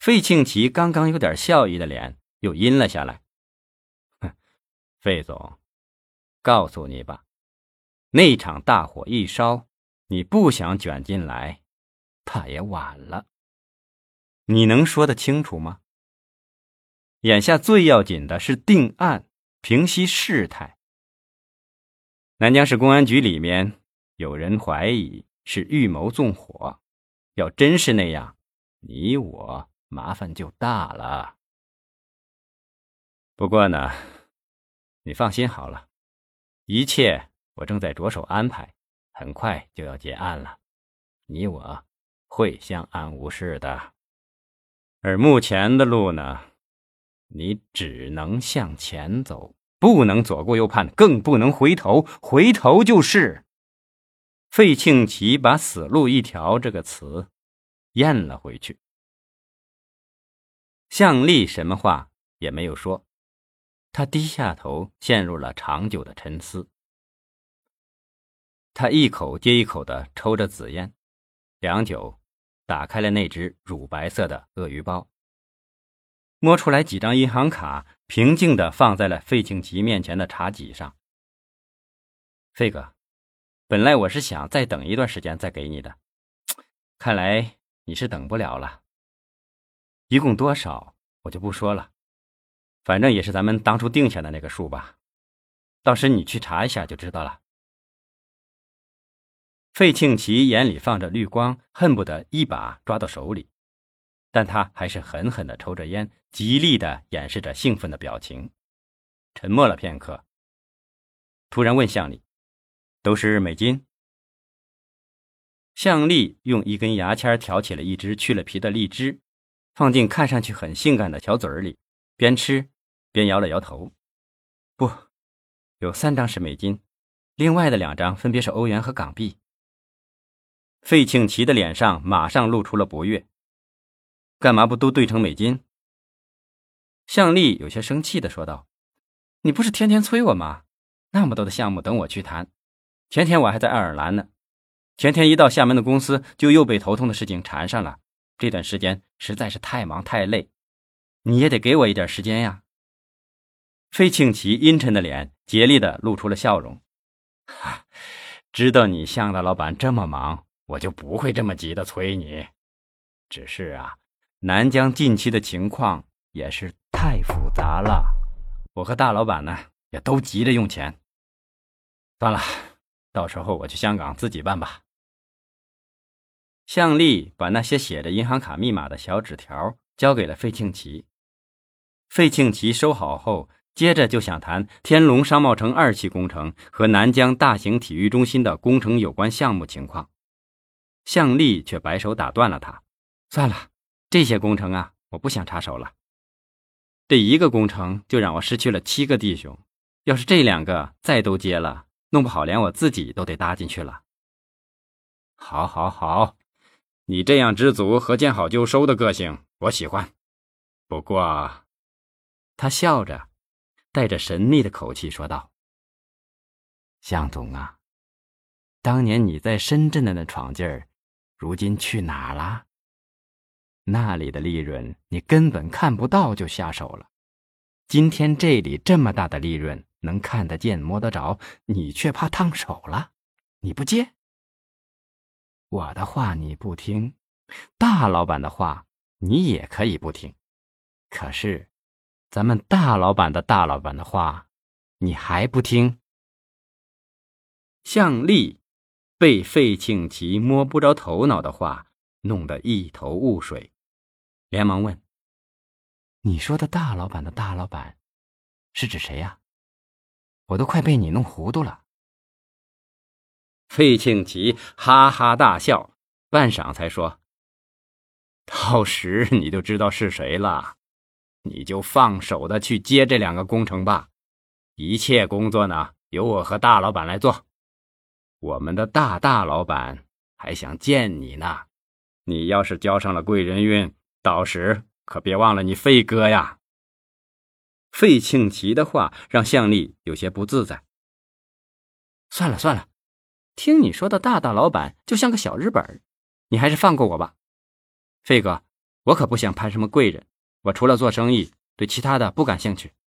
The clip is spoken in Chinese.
费庆奇刚刚有点笑意的脸又阴了下来。哼，费总，告诉你吧，那场大火一烧，你不想卷进来，怕也晚了。你能说得清楚吗？眼下最要紧的是定案，平息事态。南江市公安局里面有人怀疑是预谋纵火，要真是那样，你我麻烦就大了。不过呢，你放心好了，一切我正在着手安排，很快就要结案了，你我会相安无事的。而目前的路呢，你只能向前走。不能左顾右盼，更不能回头，回头就是费庆奇把“死路一条”这个词咽了回去。向丽什么话也没有说，他低下头，陷入了长久的沉思。他一口接一口的抽着紫烟，良久，打开了那只乳白色的鳄鱼包。摸出来几张银行卡，平静地放在了费庆奇面前的茶几上。费哥，本来我是想再等一段时间再给你的，看来你是等不了了。一共多少我就不说了，反正也是咱们当初定下的那个数吧，到时你去查一下就知道了。费庆奇眼里放着绿光，恨不得一把抓到手里。但他还是狠狠地抽着烟，极力地掩饰着兴奋的表情，沉默了片刻，突然问向丽：“都是美金？”向丽用一根牙签挑起了一只去了皮的荔枝，放进看上去很性感的小嘴里，边吃边摇了摇头：“不，有三张是美金，另外的两张分别是欧元和港币。”费庆奇的脸上马上露出了不悦。干嘛不都兑成美金？向丽有些生气的说道：“你不是天天催我吗？那么多的项目等我去谈，前天我还在爱尔兰呢，前天一到厦门的公司就又被头痛的事情缠上了。这段时间实在是太忙太累，你也得给我一点时间呀。”费庆奇阴沉的脸竭力的露出了笑容：“哈，知道你向大老板这么忙，我就不会这么急的催你。只是啊。”南疆近期的情况也是太复杂了，我和大老板呢也都急着用钱。算了，到时候我去香港自己办吧。向丽把那些写着银行卡密码的小纸条交给了费庆奇，费庆奇收好后，接着就想谈天龙商贸城二期工程和南疆大型体育中心的工程有关项目情况。向丽却摆手打断了他：“算了。”这些工程啊，我不想插手了。这一个工程就让我失去了七个弟兄，要是这两个再都接了，弄不好连我自己都得搭进去了。好，好，好，你这样知足和见好就收的个性，我喜欢。不过，他笑着，带着神秘的口气说道：“向总啊，当年你在深圳的那闯劲儿，如今去哪了？”那里的利润你根本看不到就下手了，今天这里这么大的利润能看得见摸得着，你却怕烫手了，你不接。我的话你不听，大老板的话你也可以不听，可是，咱们大老板的大老板的话，你还不听。向丽被费庆奇摸不着头脑的话。弄得一头雾水，连忙问：“你说的大老板的大老板，是指谁呀？我都快被你弄糊涂了。”费庆奇哈哈大笑，半晌才说：“到时你就知道是谁了，你就放手的去接这两个工程吧，一切工作呢由我和大老板来做。我们的大大老板还想见你呢。”你要是交上了贵人运，到时可别忘了你费哥呀。费庆奇的话让向丽有些不自在。算了算了，听你说的大大老板就像个小日本你还是放过我吧。费哥，我可不想攀什么贵人，我除了做生意，对其他的不感兴趣。